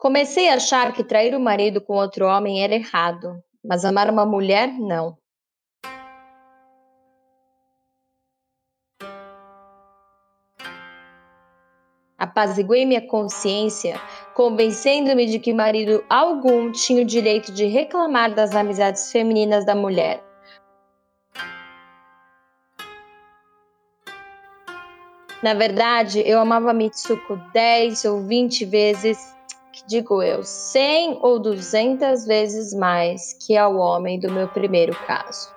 Comecei a achar que trair o marido com outro homem era errado, mas amar uma mulher, não. Apaziguei minha consciência, convencendo-me de que marido algum tinha o direito de reclamar das amizades femininas da mulher. Na verdade, eu amava Mitsuko 10 ou 20 vezes, digo eu, 100 ou 200 vezes mais que ao homem do meu primeiro caso.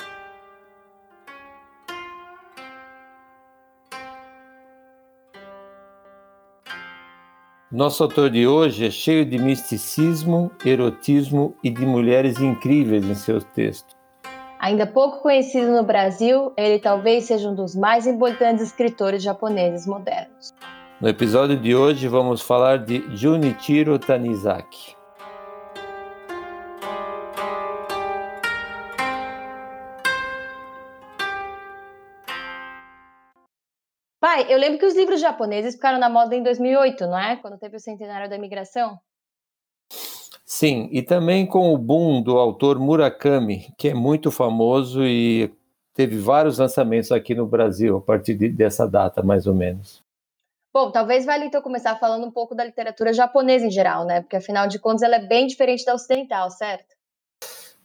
Nosso autor de hoje é cheio de misticismo, erotismo e de mulheres incríveis em seus textos. Ainda pouco conhecido no Brasil, ele talvez seja um dos mais importantes escritores japoneses modernos. No episódio de hoje vamos falar de Junichiro Tanizaki. Pai, eu lembro que os livros japoneses ficaram na moda em 2008, não é? Quando teve o centenário da imigração. Sim, e também com o boom do autor Murakami, que é muito famoso e teve vários lançamentos aqui no Brasil a partir de, dessa data, mais ou menos. Bom, talvez valha então começar falando um pouco da literatura japonesa em geral, né? Porque afinal de contas ela é bem diferente da ocidental, certo?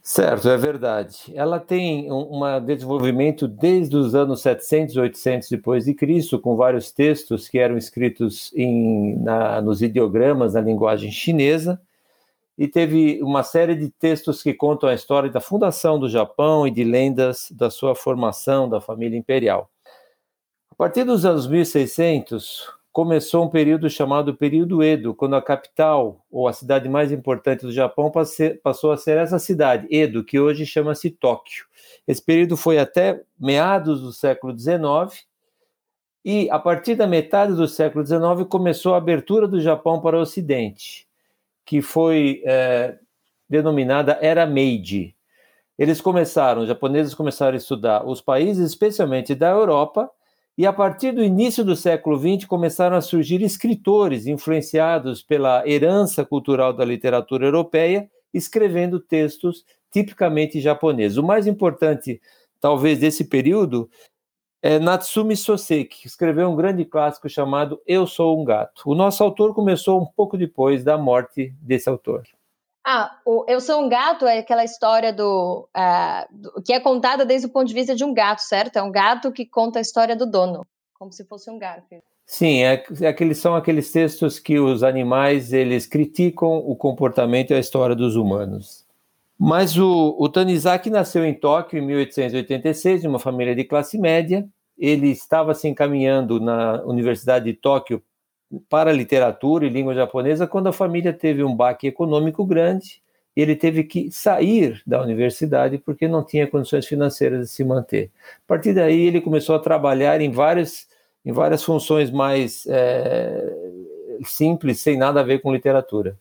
Certo, é verdade. Ela tem um desenvolvimento desde os anos 700, 800 depois de Cristo, com vários textos que eram escritos em, na, nos ideogramas na linguagem chinesa, e teve uma série de textos que contam a história da fundação do Japão e de lendas da sua formação da família imperial. A partir dos anos 1600, começou um período chamado período Edo, quando a capital, ou a cidade mais importante do Japão, passou a ser essa cidade, Edo, que hoje chama-se Tóquio. Esse período foi até meados do século XIX, e a partir da metade do século XIX começou a abertura do Japão para o Ocidente, que foi é, denominada Era Meiji. Eles começaram, os japoneses começaram a estudar os países, especialmente da Europa, e a partir do início do século XX começaram a surgir escritores influenciados pela herança cultural da literatura europeia, escrevendo textos tipicamente japoneses. O mais importante, talvez, desse período é Natsumi Soseki, que escreveu um grande clássico chamado Eu Sou um Gato. O nosso autor começou um pouco depois da morte desse autor. Ah, o Eu Sou um Gato é aquela história do, uh, do, que é contada desde o ponto de vista de um gato, certo? É um gato que conta a história do dono, como se fosse um gato. Sim, é, é, aqueles, são aqueles textos que os animais eles criticam o comportamento e a história dos humanos. Mas o, o Tanizaki nasceu em Tóquio em 1886, em uma família de classe média. Ele estava se encaminhando na Universidade de Tóquio para literatura e língua japonesa quando a família teve um baque econômico grande e ele teve que sair da universidade porque não tinha condições financeiras de se manter. A partir daí, ele começou a trabalhar em várias, em várias funções mais é, simples, sem nada a ver com literatura.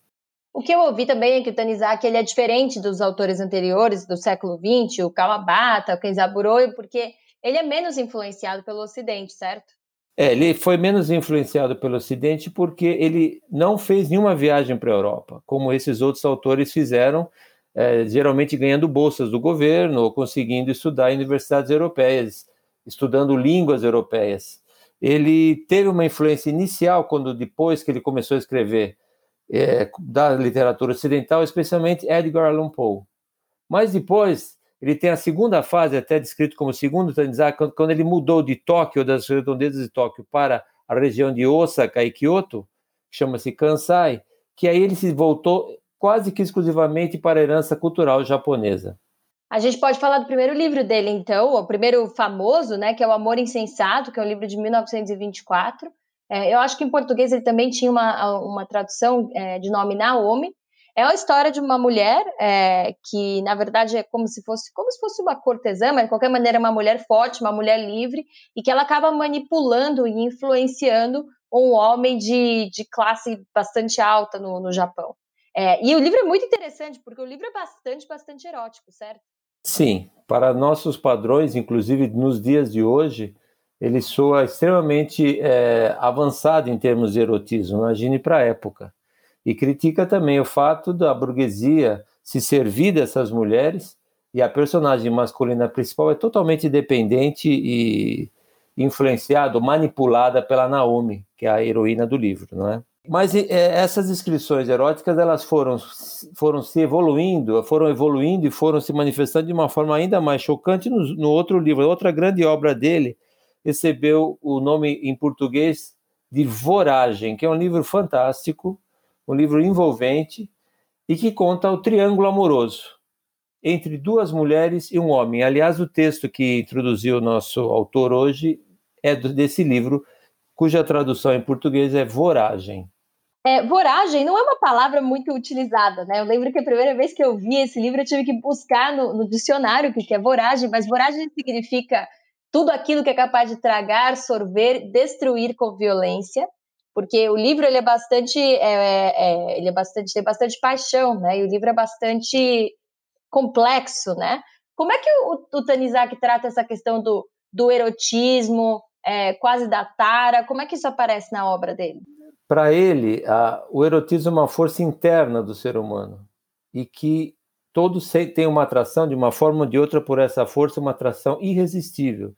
O que eu ouvi também é que o Tanizaki ele é diferente dos autores anteriores do século XX, o Kawabata, o Kenzaburo, porque ele é menos influenciado pelo Ocidente, certo? É, ele foi menos influenciado pelo Ocidente porque ele não fez nenhuma viagem para a Europa, como esses outros autores fizeram, é, geralmente ganhando bolsas do governo ou conseguindo estudar em universidades europeias, estudando línguas europeias. Ele teve uma influência inicial quando depois que ele começou a escrever é, da literatura ocidental, especialmente Edgar Allan Poe. Mas depois ele tem a segunda fase, até descrito como segundo Tanizaki, quando ele mudou de Tóquio, das redondezas de Tóquio, para a região de Osaka e Kyoto, chama-se Kansai, que aí ele se voltou quase que exclusivamente para a herança cultural japonesa. A gente pode falar do primeiro livro dele, então, o primeiro famoso, né, que é O Amor Insensato, que é um livro de 1924. É, eu acho que em português ele também tinha uma, uma tradução é, de nome Naomi, é a história de uma mulher é, que, na verdade, é como se fosse como se fosse uma cortesã, mas de qualquer maneira é uma mulher forte, uma mulher livre, e que ela acaba manipulando e influenciando um homem de, de classe bastante alta no, no Japão. É, e o livro é muito interessante, porque o livro é bastante, bastante erótico, certo? Sim, para nossos padrões, inclusive nos dias de hoje, ele soa extremamente é, avançado em termos de erotismo, imagine para a época. E critica também o fato da burguesia se servir dessas mulheres e a personagem masculina principal é totalmente dependente e influenciada, manipulada pela Naomi, que é a heroína do livro, não é? Mas é, essas inscrições eróticas elas foram, foram se evoluindo, foram evoluindo e foram se manifestando de uma forma ainda mais chocante no, no outro livro. Outra grande obra dele recebeu o nome em português de Voragem, que é um livro fantástico, um livro envolvente e que conta o triângulo amoroso entre duas mulheres e um homem. Aliás, o texto que introduziu o nosso autor hoje é desse livro, cuja tradução em português é Voragem. É, voragem não é uma palavra muito utilizada, né? Eu lembro que a primeira vez que eu vi esse livro eu tive que buscar no, no dicionário o que é voragem, mas voragem significa tudo aquilo que é capaz de tragar, sorver, destruir com violência, porque o livro ele é bastante, é, é, ele é bastante tem bastante paixão, né? E o livro é bastante complexo, né? Como é que o, o Tanizak trata essa questão do, do erotismo, é, quase da tara? Como é que isso aparece na obra dele? Para ele, a, o erotismo é uma força interna do ser humano e que todos têm uma atração de uma forma ou de outra por essa força, uma atração irresistível.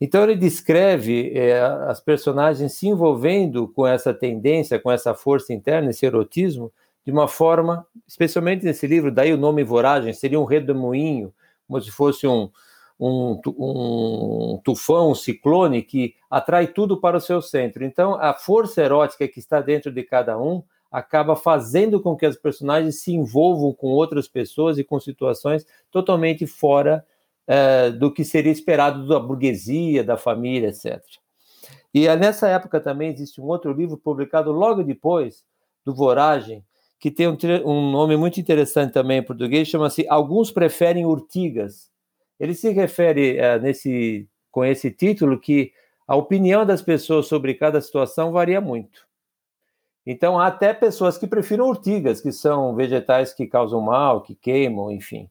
Então ele descreve é, as personagens se envolvendo com essa tendência, com essa força interna, esse erotismo, de uma forma, especialmente nesse livro, daí o nome Voragem, seria um redemoinho, como se fosse um, um, um tufão, um ciclone que atrai tudo para o seu centro. Então, a força erótica que está dentro de cada um acaba fazendo com que as personagens se envolvam com outras pessoas e com situações totalmente fora é, do que seria esperado da burguesia, da família, etc. E é nessa época também existe um outro livro publicado logo depois do Voragem, que tem um, um nome muito interessante também em português, chama-se Alguns Preferem Urtigas, ele se refere uh, nesse, com esse título que a opinião das pessoas sobre cada situação varia muito. Então, há até pessoas que prefiram urtigas, que são vegetais que causam mal, que queimam, enfim.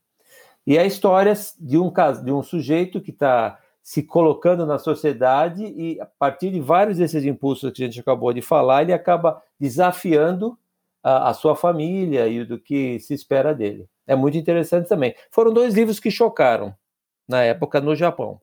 E a história de um, de um sujeito que está se colocando na sociedade e, a partir de vários desses impulsos que a gente acabou de falar, ele acaba desafiando a, a sua família e do que se espera dele. É muito interessante também. Foram dois livros que chocaram na época no Japão.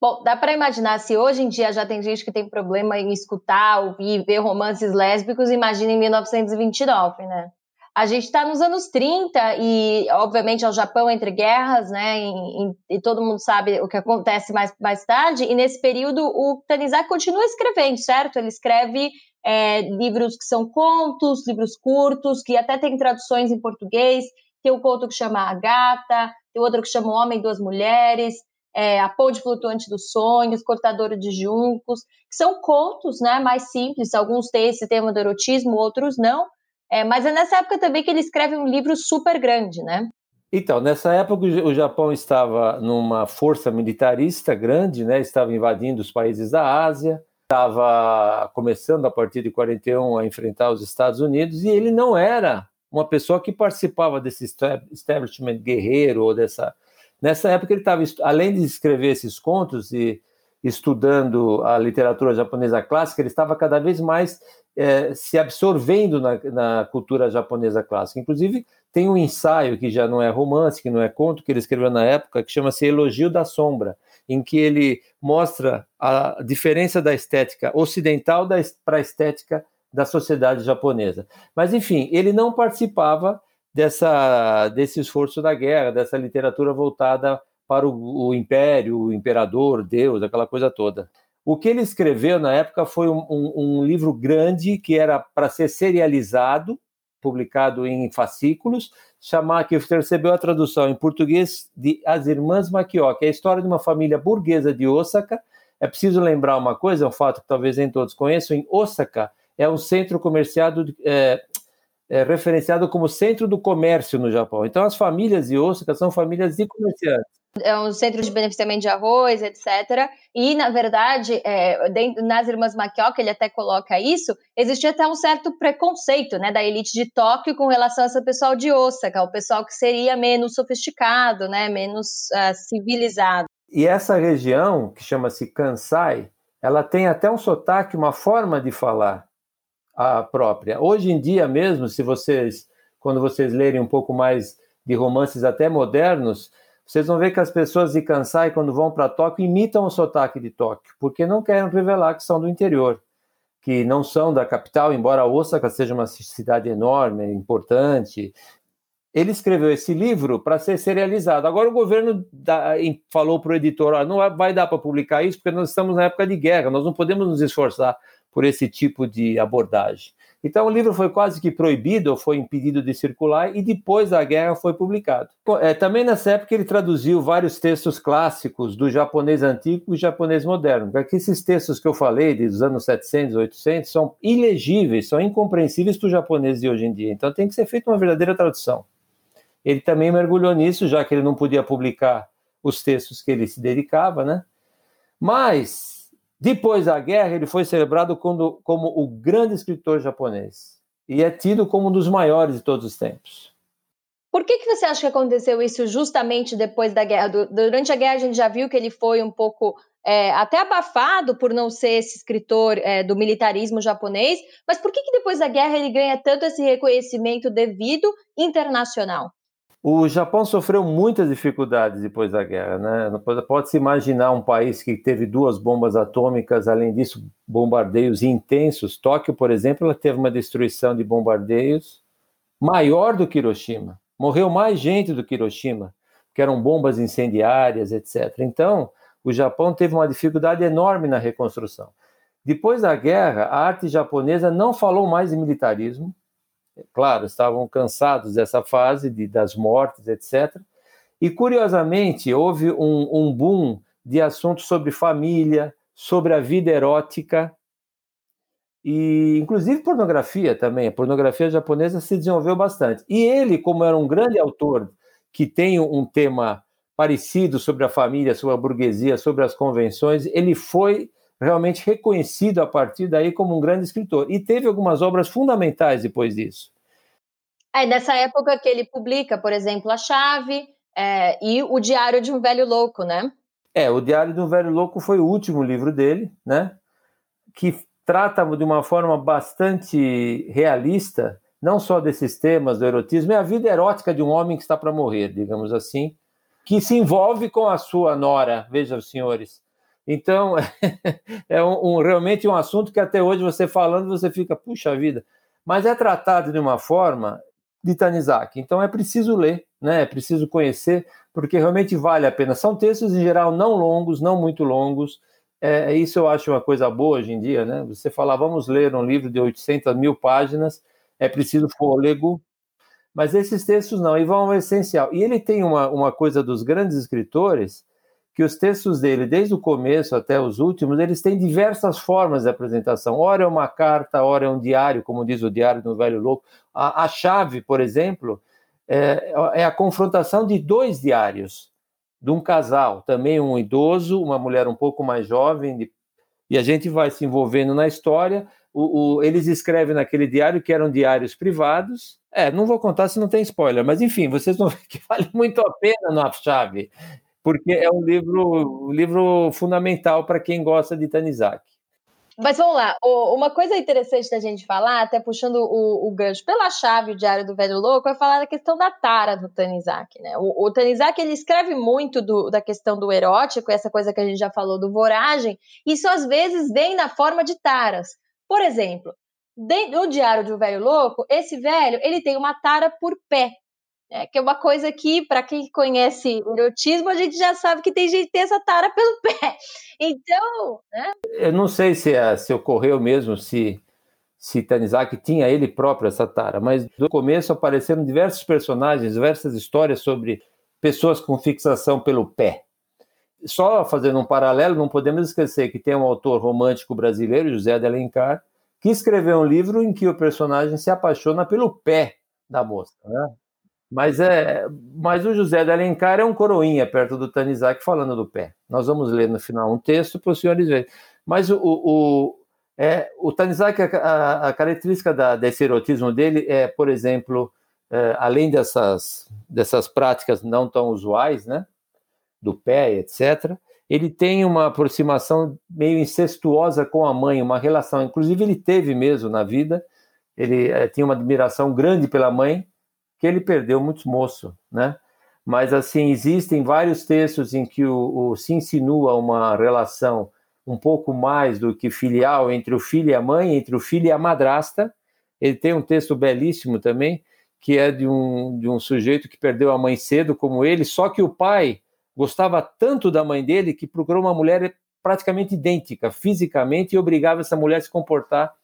Bom, dá para imaginar se hoje em dia já tem gente que tem problema em escutar, ouvir, ver romances lésbicos, imagina em 1929, né? A gente está nos anos 30 e, obviamente, é o Japão entre guerras, né? E, e, todo mundo sabe o que acontece mais, mais tarde. E nesse período, o Tanizaki continua escrevendo, certo? Ele escreve é, livros que são contos, livros curtos, que até tem traduções em português tem o conto que chama A Gata, tem outro que chama O Homem e Duas Mulheres, é, A Ponte Flutuante dos Sonhos, Cortadora de Juncos, que são contos né, mais simples, alguns têm esse tema do erotismo, outros não, é, mas é nessa época também que ele escreve um livro super grande, né? Então, nessa época o Japão estava numa força militarista grande, né? Estava invadindo os países da Ásia, estava começando a partir de 41 a enfrentar os Estados Unidos e ele não era uma pessoa que participava desse establishment guerreiro ou dessa. Nessa época ele estava, além de escrever esses contos e estudando a literatura japonesa clássica, ele estava cada vez mais é, se absorvendo na, na, cultura japonesa clássica. Inclusive, tem um ensaio que já não é romance, que não é conto, que ele escreveu na época, que chama-se Elogio da Sombra, em que ele mostra a diferença da estética ocidental para a estética da sociedade japonesa. Mas, enfim, ele não participava dessa, desse esforço da guerra, dessa literatura voltada para o, o império, o imperador, Deus, aquela coisa toda. O que ele escreveu na época foi um, um, um livro grande que era para ser serializado, publicado em fascículos, chamar que recebeu a tradução em português de As Irmãs Maquio, que é a história de uma família burguesa de Osaka. É preciso lembrar uma coisa, um fato que talvez nem todos conheçam, em Osaka é um centro comercial é, é, referenciado como centro do comércio no Japão. Então, as famílias de Osaka são famílias de comerciantes. É um centro de beneficiamento de arroz, etc. E, na verdade, é, dentro, nas Irmãs Makioka, ele até coloca isso, existia até um certo preconceito né, da elite de Tóquio com relação a esse pessoal de Osaka, o pessoal que seria menos sofisticado, né, menos uh, civilizado. E essa região, que chama-se Kansai, ela tem até um sotaque, uma forma de falar a própria. Hoje em dia mesmo, se vocês, quando vocês lerem um pouco mais de romances até modernos, vocês vão ver que as pessoas de Kansai, quando vão para Tóquio, imitam o sotaque de Tóquio, porque não querem revelar que são do interior, que não são da capital, embora Osaka seja uma cidade enorme, importante. Ele escreveu esse livro para ser serializado. Agora o governo falou para o editor: ah, não vai dar para publicar isso, porque nós estamos na época de guerra, nós não podemos nos esforçar por esse tipo de abordagem. Então, o livro foi quase que proibido, foi impedido de circular, e depois da guerra foi publicado. É, também nessa época ele traduziu vários textos clássicos do japonês antigo e japonês moderno, porque esses textos que eu falei, dos anos 700, 800, são ilegíveis, são incompreensíveis para o japonês de hoje em dia. Então, tem que ser feita uma verdadeira tradução. Ele também mergulhou nisso, já que ele não podia publicar os textos que ele se dedicava, né? Mas depois da guerra, ele foi celebrado como, como o grande escritor japonês e é tido como um dos maiores de todos os tempos. Por que, que você acha que aconteceu isso justamente depois da guerra? Durante a guerra, a gente já viu que ele foi um pouco é, até abafado por não ser esse escritor é, do militarismo japonês, mas por que, que depois da guerra ele ganha tanto esse reconhecimento devido internacional? O Japão sofreu muitas dificuldades depois da guerra, né? Pode-se imaginar um país que teve duas bombas atômicas, além disso, bombardeios intensos. Tóquio, por exemplo, ela teve uma destruição de bombardeios maior do que Hiroshima. Morreu mais gente do que Hiroshima, que eram bombas incendiárias, etc. Então, o Japão teve uma dificuldade enorme na reconstrução. Depois da guerra, a arte japonesa não falou mais em militarismo, claro, estavam cansados dessa fase de, das mortes, etc. E, curiosamente, houve um, um boom de assuntos sobre família, sobre a vida erótica, e inclusive pornografia também. A pornografia japonesa se desenvolveu bastante. E ele, como era um grande autor que tem um tema parecido sobre a família, sobre a burguesia, sobre as convenções, ele foi realmente reconhecido a partir daí como um grande escritor. E teve algumas obras fundamentais depois disso. É, nessa época que ele publica, por exemplo, A Chave é, e O Diário de um Velho Louco, né? É, O Diário de um Velho Louco foi o último livro dele, né? Que trata de uma forma bastante realista, não só desses temas do erotismo, é a vida erótica de um homem que está para morrer, digamos assim, que se envolve com a sua nora, vejam, senhores. Então, é um, um, realmente um assunto que até hoje você falando, você fica, puxa vida. Mas é tratado de uma forma de Tanizaki. Então é preciso ler, né? é preciso conhecer, porque realmente vale a pena. São textos, em geral, não longos, não muito longos. É, isso eu acho uma coisa boa hoje em dia. Né? Você falar, vamos ler um livro de 800 mil páginas, é preciso fôlego, mas esses textos não, e vão ao essencial. E ele tem uma, uma coisa dos grandes escritores, que os textos dele, desde o começo até os últimos, eles têm diversas formas de apresentação. Ora é uma carta, ora é um diário, como diz o Diário do Velho Louco. A, a chave, por exemplo, é, é, a confrontação de dois diários, de um casal, também um idoso, uma mulher um pouco mais jovem, de, e a gente vai se envolvendo na história. O, o, eles escrevem naquele diário que eram diários privados. É, não vou contar se não tem spoiler, mas enfim, vocês vão ver que vale muito a pena na chave porque é um livro, um livro fundamental para quem gosta de Tanizaki. Mas vamos lá, uma coisa interessante da gente falar, até puxando o, o gancho pela chave, o Diário do Velho Louco, é falar da questão da tara do Tanizaki, né? O, o Tanizaki, ele escreve muito do, da questão do erótico, essa coisa que a gente já falou do voragem, isso às vezes vem na forma de taras. Por exemplo, no Diário do Velho Louco, esse velho, ele tem uma tara por pé, é, que é uma coisa que, para quem conhece erotismo, a gente já sabe que tem gente que tem essa tara pelo pé. Então, né? Eu não sei se, é, se ocorreu mesmo, se, se Tanizaki tinha ele próprio essa tara, mas no começo apareceram diversos personagens, diversas histórias sobre pessoas com fixação pelo pé. Só fazendo um paralelo, não podemos esquecer que tem um autor romântico brasileiro, José de Alencar, que escreveu um livro em que o personagem se apaixona pelo pé da moça. Né? Mas, é, mas o José de Alencar é um coroinha perto do Tanizaki falando do pé. Nós vamos ler no final um texto para os senhores verem. Mas o, o, é, o Tanizaki, a, a característica da, desse erotismo dele é, por exemplo, é, além dessas, dessas práticas não tão usuais, né, do pé, etc., ele tem uma aproximação meio incestuosa com a mãe, uma relação. Inclusive, ele teve mesmo na vida, ele é, tinha uma admiração grande pela mãe, que ele perdeu muito moço, né? Mas, assim, existem vários textos em que o, o, se insinua uma relação um pouco mais do que filial entre o filho e a mãe, entre o filho e a madrasta. Ele tem um texto belíssimo também, que é de um, de um sujeito que perdeu a mãe cedo, como ele, só que o pai gostava tanto da mãe dele que procurou uma mulher praticamente idêntica fisicamente e obrigava essa mulher a se comportar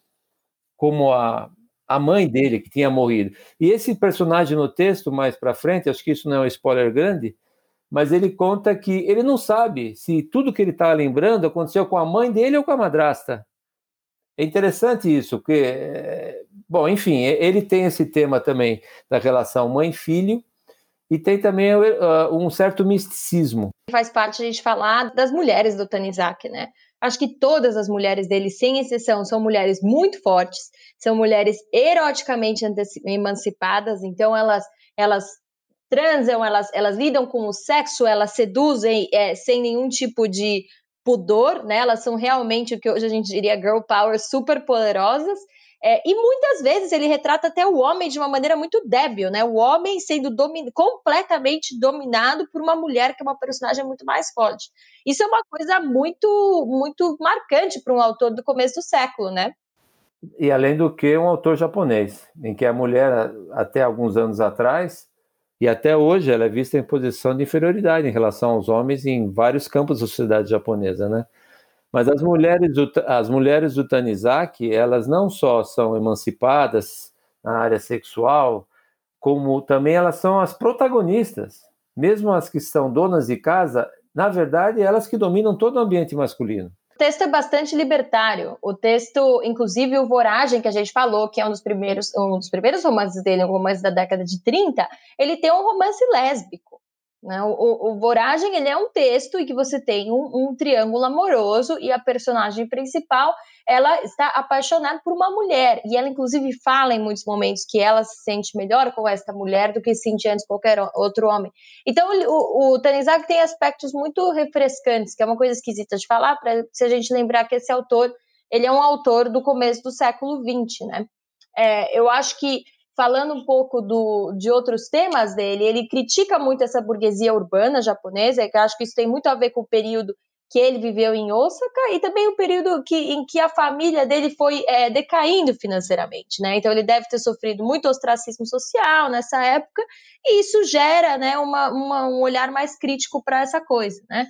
como a, a mãe dele que tinha morrido. E esse personagem no texto mais para frente, acho que isso não é um spoiler grande, mas ele conta que ele não sabe se tudo que ele está lembrando aconteceu com a mãe dele ou com a madrasta. É interessante isso, porque, bom, enfim, ele tem esse tema também da relação mãe-filho, e tem também uh, um certo misticismo. Faz parte a gente falar das mulheres do Tanizak, né? Acho que todas as mulheres dele, sem exceção, são mulheres muito fortes, são mulheres eroticamente emancipadas, então elas, elas transam, elas, elas lidam com o sexo, elas seduzem é, sem nenhum tipo de pudor, né? Elas são realmente o que hoje a gente diria girl power super poderosas é, e muitas vezes ele retrata até o homem de uma maneira muito débil, né? O homem sendo completamente dominado por uma mulher que é uma personagem muito mais forte. Isso é uma coisa muito, muito marcante para um autor do começo do século, né? E além do que, um autor japonês, em que a mulher, até alguns anos atrás, e até hoje, ela é vista em posição de inferioridade em relação aos homens em vários campos da sociedade japonesa, né? Mas as mulheres as mulheres do Tanizaki, elas não só são emancipadas na área sexual, como também elas são as protagonistas. Mesmo as que são donas de casa, na verdade, elas que dominam todo o ambiente masculino. O texto é bastante libertário. O texto, inclusive o Voragem, que a gente falou, que é um dos primeiros, um dos primeiros romances dele, um romance da década de 30, ele tem um romance lésbico. Né? O, o, Voragem ele é um texto em que você tem um, um, triângulo amoroso e a personagem principal ela está apaixonada por uma mulher e ela inclusive fala em muitos momentos que ela se sente melhor com esta mulher do que se sentia antes qualquer outro homem. Então o, o Tanizaki tem aspectos muito refrescantes, que é uma coisa esquisita de falar, para se a gente lembrar que esse autor ele é um autor do começo do século XX, né? É, eu acho que falando um pouco do, de outros temas dele, ele critica muito essa burguesia urbana japonesa, que acho que isso tem muito a ver com o período que ele viveu em Osaka e também o período que, em que a família dele foi é, decaindo financeiramente, né? Então ele deve ter sofrido muito ostracismo social nessa época e isso gera, né, uma, uma um olhar mais crítico para essa coisa, né?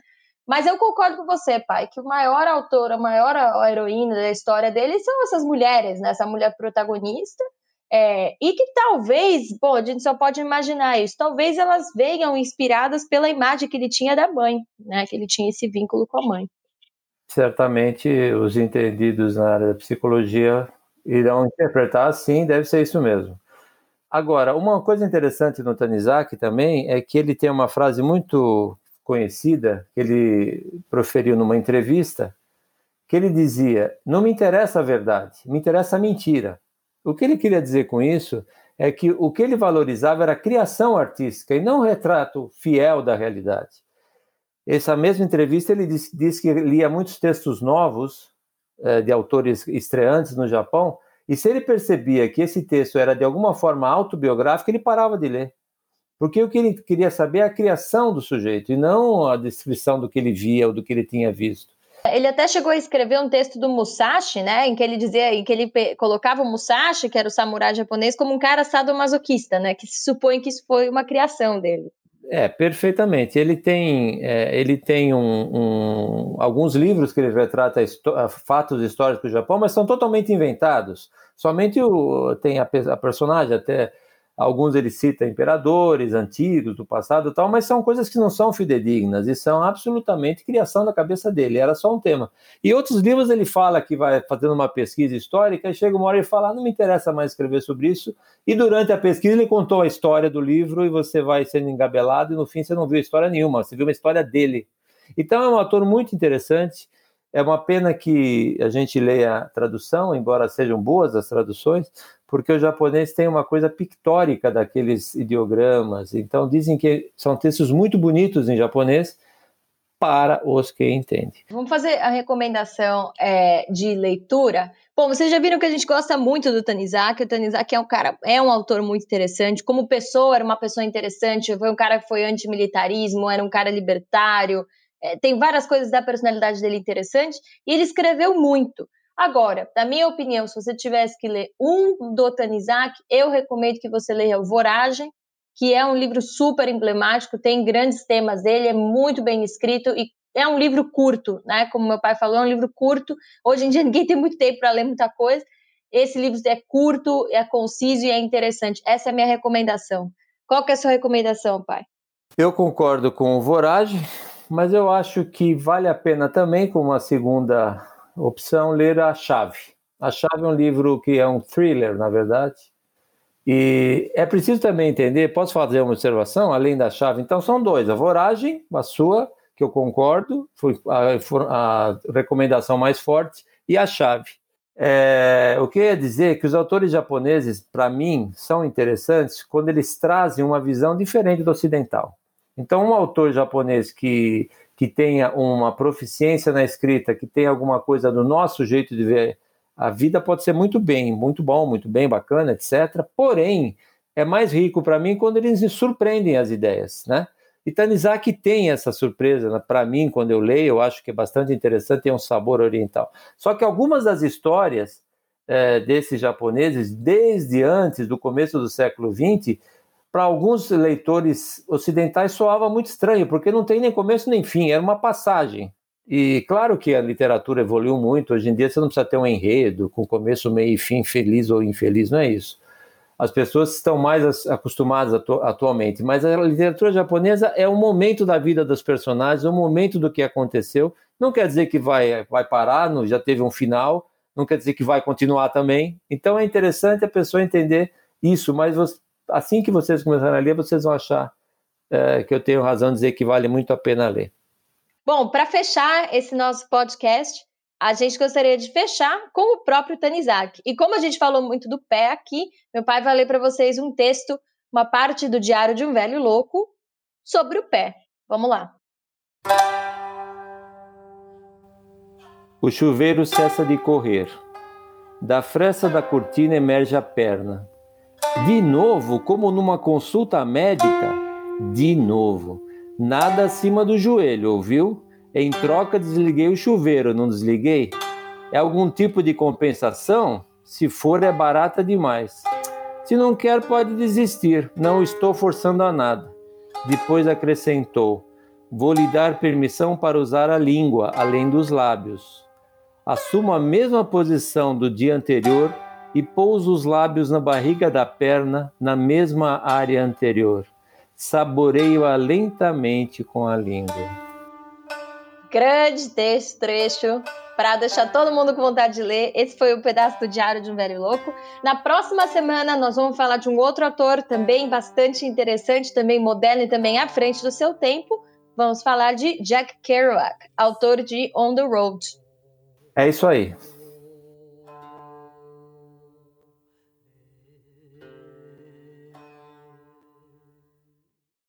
Mas eu concordo com você, pai, que o maior autor, a maior heroína da história dele são essas mulheres, né? Essa mulher protagonista é, e que talvez, bom, a gente só pode imaginar isso, talvez elas venham inspiradas pela imagem que ele tinha da mãe, né? Que ele tinha esse vínculo com a mãe. Certamente os entendidos na área da psicologia irão interpretar assim, deve ser isso mesmo. Agora, uma coisa interessante no Tanizaki também é que ele tem uma frase muito conhecida que ele proferiu numa entrevista, que ele dizia: "Não me interessa a verdade, me interessa a mentira". O que ele queria dizer com isso é que o que ele valorizava era a criação artística e não o retrato fiel da realidade. Essa mesma entrevista ele disse, disse que lia muitos textos novos eh, de autores estreantes no Japão e se ele percebia que esse texto era de alguma forma autobiográfico, ele parava de ler. Porque o que ele queria saber é a criação do sujeito e não a descrição do que ele via ou do que ele tinha visto. Ele até chegou a escrever um texto do Musashi, né, em que ele dizia, em que ele colocava o Musashi, que era o samurai japonês, como um cara sadomasoquista, né, que se supõe que isso foi uma criação dele. É, perfeitamente. Ele tem, é, ele tem um, um, alguns livros que ele retrata fatos históricos do Japão, mas são totalmente inventados. Somente o, tem a, a personagem até Alguns ele cita imperadores antigos do passado tal, mas são coisas que não são fidedignas e são absolutamente criação da cabeça dele, era só um tema. E outros livros ele fala que vai fazendo uma pesquisa histórica e chega uma hora e fala, ah, não me interessa mais escrever sobre isso, e durante a pesquisa ele contou a história do livro e você vai sendo engabelado e no fim você não viu história nenhuma, você viu uma história dele. Então é um autor muito interessante, é uma pena que a gente leia a tradução, embora sejam boas as traduções, porque o japonês tem uma coisa pictórica daqueles ideogramas. Então, dizem que são textos muito bonitos em japonês, para os que entendem. Vamos fazer a recomendação é, de leitura. Bom, vocês já viram que a gente gosta muito do Tanizak. O Tanizak é um cara, é um autor muito interessante. Como pessoa, era uma pessoa interessante. Foi um cara que foi antimilitarismo, era um cara libertário. É, tem várias coisas da personalidade dele interessante. E ele escreveu muito. Agora, na minha opinião, se você tivesse que ler um do Tanizak, eu recomendo que você leia o Voragem, que é um livro super emblemático, tem grandes temas dele, é muito bem escrito e é um livro curto, né? Como meu pai falou, é um livro curto. Hoje em dia ninguém tem muito tempo para ler muita coisa. Esse livro é curto, é conciso e é interessante. Essa é a minha recomendação. Qual que é a sua recomendação, pai? Eu concordo com o Voragem, mas eu acho que vale a pena também, como uma segunda opção, ler A Chave. A Chave é um livro que é um thriller, na verdade, e é preciso também entender, posso fazer uma observação além da chave? Então são dois, a voragem, a sua, que eu concordo, foi a, a recomendação mais forte, e a chave. É, o que eu ia dizer é que os autores japoneses, para mim, são interessantes quando eles trazem uma visão diferente do ocidental. Então, um autor japonês que, que tenha uma proficiência na escrita, que tenha alguma coisa do nosso jeito de ver a vida pode ser muito bem, muito bom, muito bem, bacana, etc. Porém, é mais rico para mim quando eles me surpreendem as ideias, né? E Tanizaki tem essa surpresa, né? para mim, quando eu leio, eu acho que é bastante interessante, tem um sabor oriental. Só que algumas das histórias é, desses japoneses, desde antes do começo do século XX, para alguns leitores ocidentais soava muito estranho, porque não tem nem começo nem fim, era uma passagem. E claro que a literatura evoluiu muito. Hoje em dia você não precisa ter um enredo com começo, meio e fim, feliz ou infeliz, não é isso. As pessoas estão mais acostumadas atu atualmente, mas a literatura japonesa é o momento da vida dos personagens, o momento do que aconteceu. Não quer dizer que vai, vai parar, não, já teve um final, não quer dizer que vai continuar também. Então é interessante a pessoa entender isso, mas você, assim que vocês começarem a ler, vocês vão achar é, que eu tenho razão de dizer que vale muito a pena ler. Bom, para fechar esse nosso podcast, a gente gostaria de fechar com o próprio Tanizak. E como a gente falou muito do pé aqui, meu pai vai ler para vocês um texto, uma parte do Diário de um Velho Louco sobre o pé. Vamos lá. O chuveiro cessa de correr. Da fresta da cortina emerge a perna. De novo, como numa consulta médica, de novo. Nada acima do joelho, ouviu? Em troca, desliguei o chuveiro, não desliguei? É algum tipo de compensação? Se for, é barata demais. Se não quer, pode desistir. Não estou forçando a nada. Depois acrescentou: Vou lhe dar permissão para usar a língua, além dos lábios. Assumo a mesma posição do dia anterior e pouso os lábios na barriga da perna, na mesma área anterior saboreio-a lentamente com a língua. Grande texto, trecho, para deixar todo mundo com vontade de ler. Esse foi o pedaço do Diário de um Velho Louco. Na próxima semana, nós vamos falar de um outro autor também bastante interessante, também moderno e também à frente do seu tempo. Vamos falar de Jack Kerouac, autor de On the Road. É isso aí.